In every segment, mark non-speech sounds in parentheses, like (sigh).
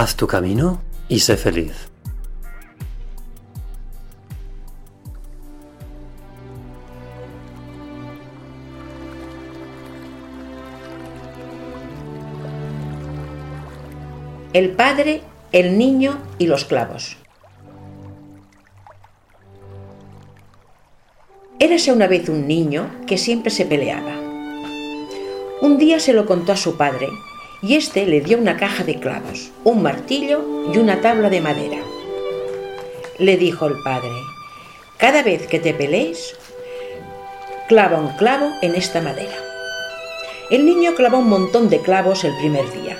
Haz tu camino y sé feliz. El padre, el niño y los clavos. Érase una vez un niño que siempre se peleaba. Un día se lo contó a su padre y éste le dio una caja de clavos, un martillo y una tabla de madera. Le dijo el padre, cada vez que te pelees, clava un clavo en esta madera. El niño clavó un montón de clavos el primer día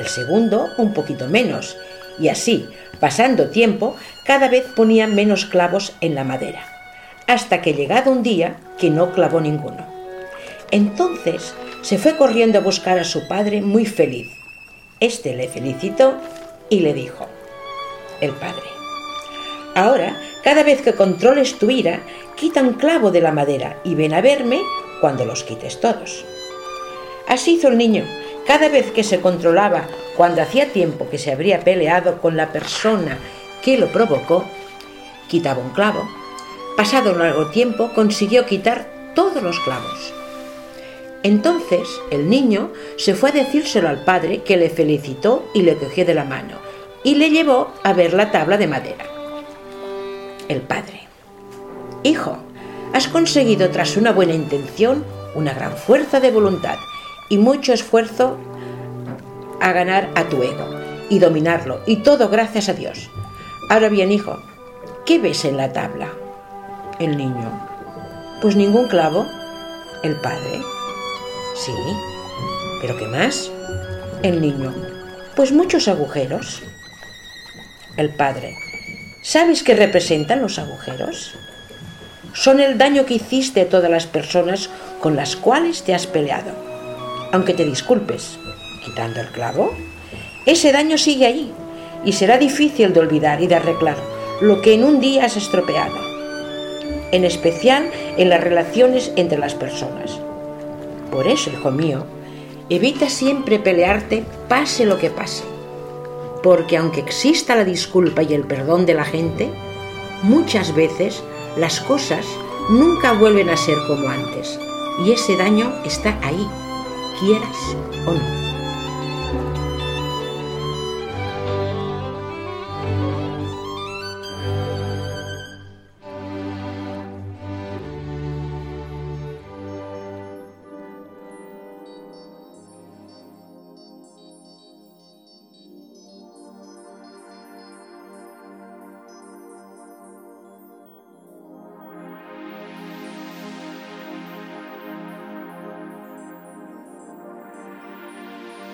el segundo un poquito menos, y así, pasando tiempo, cada vez ponía menos clavos en la madera, hasta que llegado un día que no clavó ninguno. Entonces se fue corriendo a buscar a su padre muy feliz. Este le felicitó y le dijo, el padre, ahora, cada vez que controles tu ira, quita un clavo de la madera y ven a verme cuando los quites todos. Así hizo el niño, cada vez que se controlaba cuando hacía tiempo que se habría peleado con la persona que lo provocó, quitaba un clavo. Pasado un largo tiempo consiguió quitar todos los clavos. Entonces el niño se fue a decírselo al padre que le felicitó y le cogió de la mano y le llevó a ver la tabla de madera. El padre. Hijo, has conseguido tras una buena intención una gran fuerza de voluntad y mucho esfuerzo a ganar a tu ego y dominarlo, y todo gracias a Dios. Ahora bien, hijo, ¿qué ves en la tabla? El niño. Pues ningún clavo. El padre. Sí. ¿Pero qué más? El niño. Pues muchos agujeros. El padre. ¿Sabes qué representan los agujeros? Son el daño que hiciste a todas las personas con las cuales te has peleado aunque te disculpes, quitando el clavo, ese daño sigue allí y será difícil de olvidar y de arreglar lo que en un día has estropeado, en especial en las relaciones entre las personas. Por eso, hijo mío, evita siempre pelearte pase lo que pase, porque aunque exista la disculpa y el perdón de la gente, muchas veces las cosas nunca vuelven a ser como antes y ese daño está ahí quieras o no.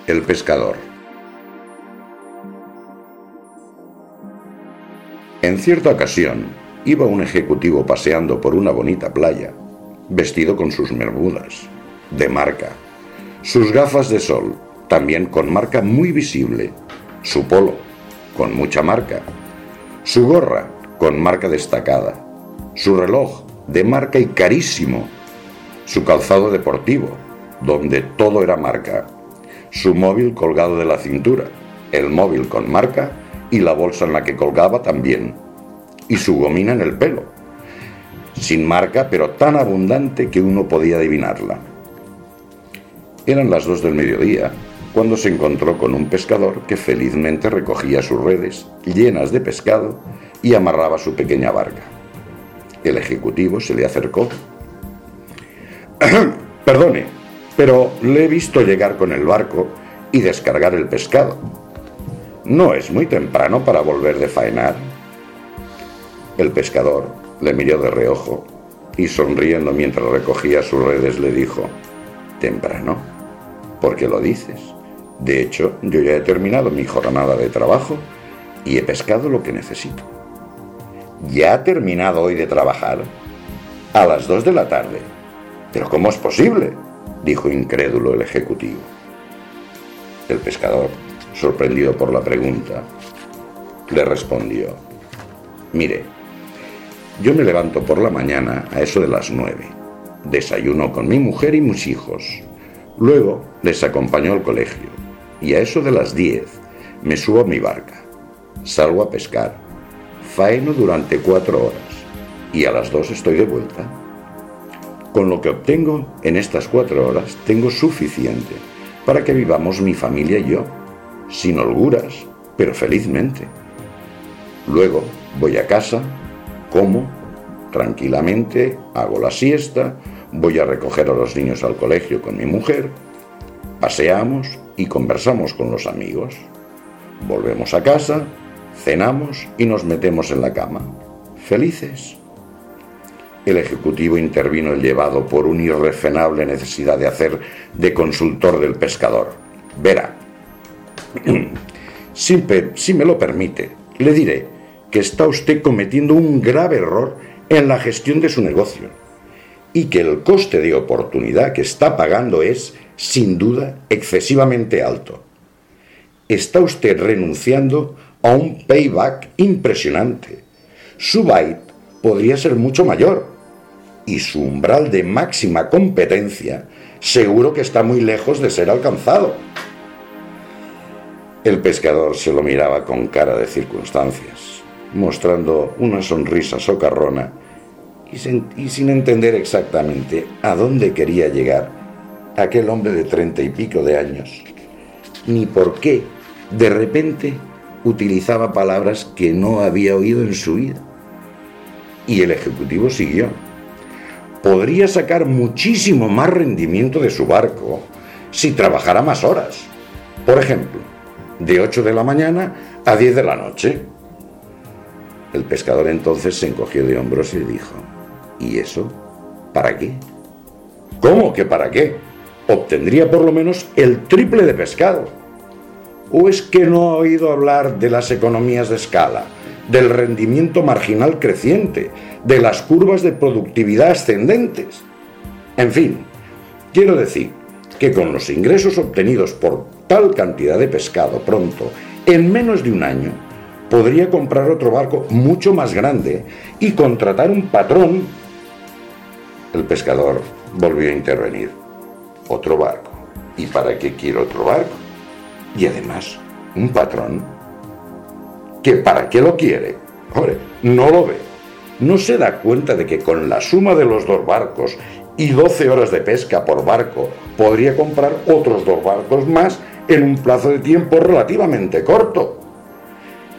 El pescador. En cierta ocasión, iba un ejecutivo paseando por una bonita playa, vestido con sus bermudas, de marca, sus gafas de sol, también con marca muy visible, su polo, con mucha marca, su gorra, con marca destacada, su reloj, de marca y carísimo, su calzado deportivo, donde todo era marca, su móvil colgado de la cintura, el móvil con marca y la bolsa en la que colgaba también, y su gomina en el pelo, sin marca pero tan abundante que uno podía adivinarla. Eran las dos del mediodía cuando se encontró con un pescador que felizmente recogía sus redes llenas de pescado y amarraba su pequeña barca. El ejecutivo se le acercó. (clears throat) Perdone, pero le he visto llegar con el barco y descargar el pescado. ¿No es muy temprano para volver de faenar? El pescador le miró de reojo y sonriendo mientras recogía sus redes le dijo, ¿temprano? ¿Por qué lo dices? De hecho, yo ya he terminado mi jornada de trabajo y he pescado lo que necesito. ¿Ya ha terminado hoy de trabajar? A las dos de la tarde. ¿Pero cómo es posible? Dijo incrédulo el ejecutivo. El pescador, sorprendido por la pregunta, le respondió, mire, yo me levanto por la mañana a eso de las nueve, desayuno con mi mujer y mis hijos, luego les acompaño al colegio. Y a eso de las diez me subo a mi barca, salgo a pescar, faeno durante cuatro horas. Y a las dos estoy de vuelta. Con lo que obtengo en estas cuatro horas tengo suficiente para que vivamos mi familia y yo, sin holguras, pero felizmente. Luego voy a casa, como, tranquilamente, hago la siesta, voy a recoger a los niños al colegio con mi mujer, paseamos y conversamos con los amigos. Volvemos a casa, cenamos y nos metemos en la cama. Felices. El Ejecutivo intervino el llevado por una irrefrenable necesidad de hacer de consultor del pescador. Verá, (clears throat) si, si me lo permite, le diré que está usted cometiendo un grave error en la gestión de su negocio y que el coste de oportunidad que está pagando es, sin duda, excesivamente alto. Está usted renunciando a un payback impresionante. Su byte podría ser mucho mayor y su umbral de máxima competencia seguro que está muy lejos de ser alcanzado. El pescador se lo miraba con cara de circunstancias, mostrando una sonrisa socarrona y sin, entender exactamente a dónde quería llegar aquel hombre de treinta y pico de años, ni por qué de repente utilizaba palabras que no había oído en su vida. Y el ejecutivo siguió podría sacar muchísimo más rendimiento de su barco si trabajara más horas. Por ejemplo, de 8 de la mañana a 10 de la noche. El pescador entonces se encogió de hombros y dijo, ¿y eso? ¿Para qué? ¿Cómo que para qué? Obtendría por lo menos el triple de pescado. ¿O es que no ha oído hablar de las economías de escala, del rendimiento marginal creciente, de las curvas de productividad ascendentes. En fin, quiero decir que con los ingresos obtenidos por tal cantidad de pescado pronto, en menos de un año, podría comprar otro barco mucho más grande y contratar un patrón. El pescador volvió a intervenir. Otro barco. ¿Y para qué quiero otro barco? Y además, un patrón. ¿Que para qué lo quiere? Hombre, no lo ve no se da cuenta de que con la suma de los dos barcos y 12 horas de pesca por barco podría comprar otros dos barcos más en un plazo de tiempo relativamente corto.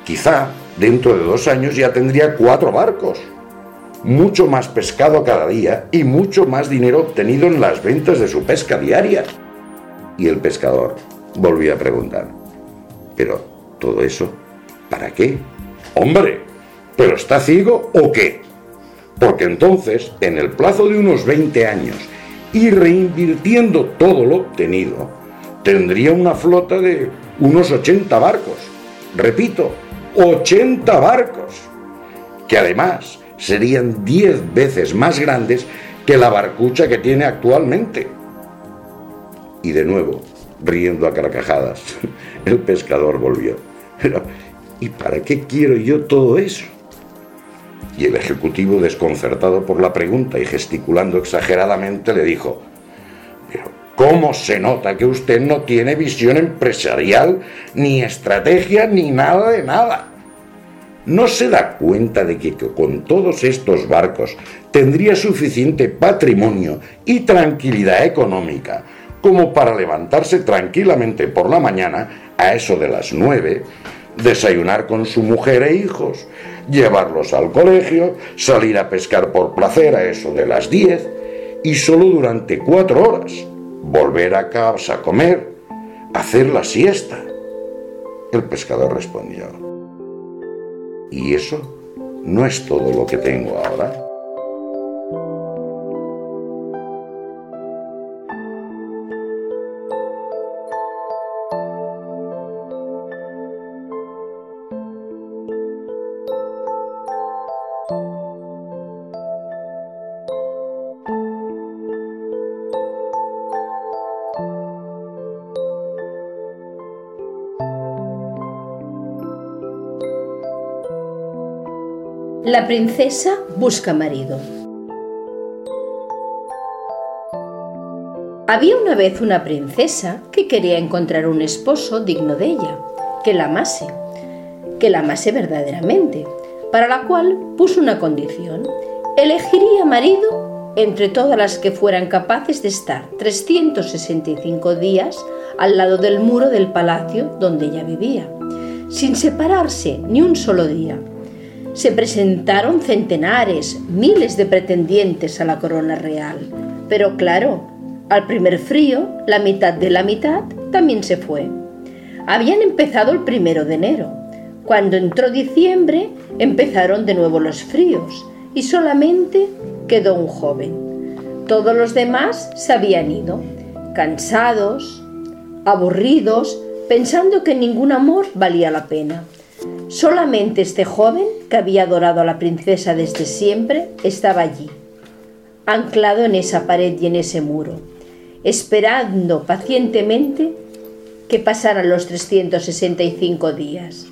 Quizá dentro de dos años ya tendría cuatro barcos, mucho más pescado cada día y mucho más dinero obtenido en las ventas de su pesca diaria. Y el pescador volvió a preguntar, ¿pero todo eso para qué? Hombre, ¿Pero está ciego o qué? Porque entonces, en el plazo de unos 20 años y reinvirtiendo todo lo obtenido, tendría una flota de unos 80 barcos. Repito, 80 barcos, que además serían 10 veces más grandes que la barcucha que tiene actualmente. Y de nuevo, riendo a carcajadas, (laughs) el pescador volvió. Pero, ¿y para qué quiero yo todo eso? Y el ejecutivo, desconcertado por la pregunta y gesticulando exageradamente, le dijo, pero ¿cómo se nota que usted no tiene visión empresarial, ni estrategia, ni nada de nada? ¿No se da cuenta de que con todos estos barcos tendría suficiente patrimonio y tranquilidad económica como para levantarse tranquilamente por la mañana, a eso de las nueve, desayunar con su mujer e hijos, llevarlos al colegio, salir a pescar por placer a eso de las diez, y solo durante cuatro horas volver a casa a comer, hacer la siesta. El pescador respondió, ¿y eso no es todo lo que tengo ahora? La princesa busca marido. Había una vez una princesa que quería encontrar un esposo digno de ella, que la amase, que la amase verdaderamente, para la cual puso una condición. Elegiría marido entre todas las que fueran capaces de estar 365 días al lado del muro del palacio donde ella vivía, sin separarse ni un solo día se presentaron centenares, miles de pretendientes a la corona real. Pero claro, al primer frío, la mitad de la mitad también se fue. Habían empezado el primero de enero. Cuando entró diciembre, empezaron de nuevo los fríos y solamente quedó un joven. Todos los demás se habían ido, cansados, aburridos, pensando que ningún amor valía la pena. Solamente este joven, que había adorado a la princesa desde siempre, estaba allí, anclado en esa pared y en ese muro, esperando pacientemente que pasaran los 365 días.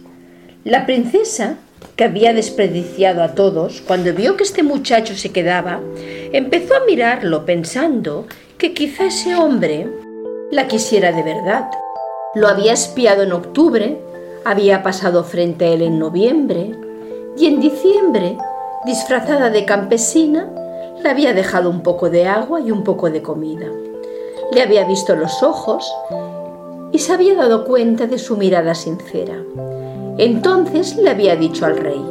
La princesa, que había desperdiciado a todos, cuando vio que este muchacho se quedaba, empezó a mirarlo pensando que quizá ese hombre la quisiera de verdad. Lo había espiado en octubre había pasado frente a él en noviembre y en diciembre, disfrazada de campesina, le había dejado un poco de agua y un poco de comida. Le había visto los ojos y se había dado cuenta de su mirada sincera. Entonces le había dicho al rey,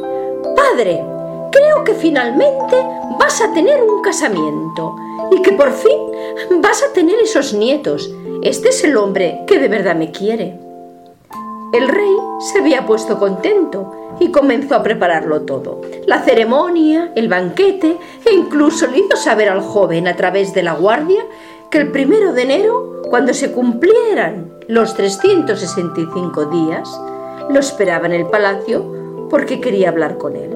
Padre, creo que finalmente vas a tener un casamiento y que por fin vas a tener esos nietos. Este es el hombre que de verdad me quiere. El rey se había puesto contento y comenzó a prepararlo todo. La ceremonia, el banquete e incluso le hizo saber al joven a través de la guardia que el primero de enero, cuando se cumplieran los 365 días, lo esperaba en el palacio porque quería hablar con él.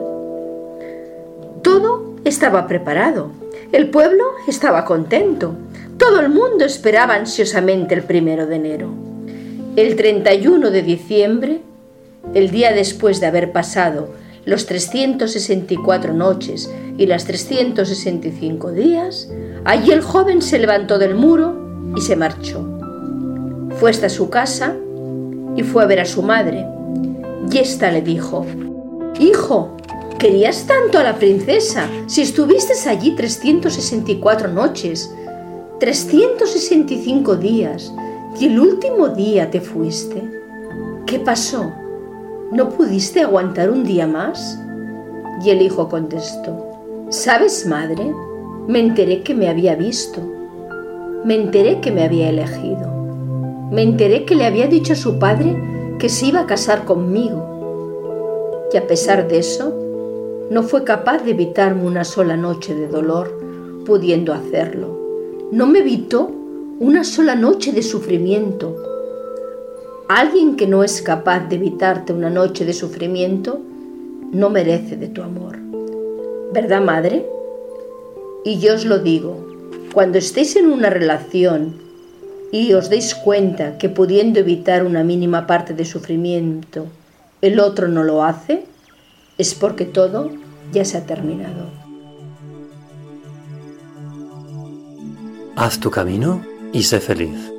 Todo estaba preparado. El pueblo estaba contento. Todo el mundo esperaba ansiosamente el primero de enero. El 31 de diciembre, el día después de haber pasado los 364 noches y las 365 días, allí el joven se levantó del muro y se marchó. Fue hasta su casa y fue a ver a su madre. Y ésta le dijo, Hijo, querías tanto a la princesa si estuviste allí 364 noches, 365 días y el último día te fuiste. ¿Qué pasó? ¿No pudiste aguantar un día más? Y el hijo contestó, ¿sabes, madre? Me enteré que me había visto. Me enteré que me había elegido. Me enteré que le había dicho a su padre que se iba a casar conmigo. Y a pesar de eso, no fue capaz de evitarme una sola noche de dolor, pudiendo hacerlo. No me evitó una sola noche de sufrimiento. Alguien que no es capaz de evitarte una noche de sufrimiento no merece de tu amor. ¿Verdad, madre? Y yo os lo digo, cuando estéis en una relación y os deis cuenta que pudiendo evitar una mínima parte de sufrimiento, el otro no lo hace, es porque todo ya se ha terminado. Haz tu camino y sé feliz.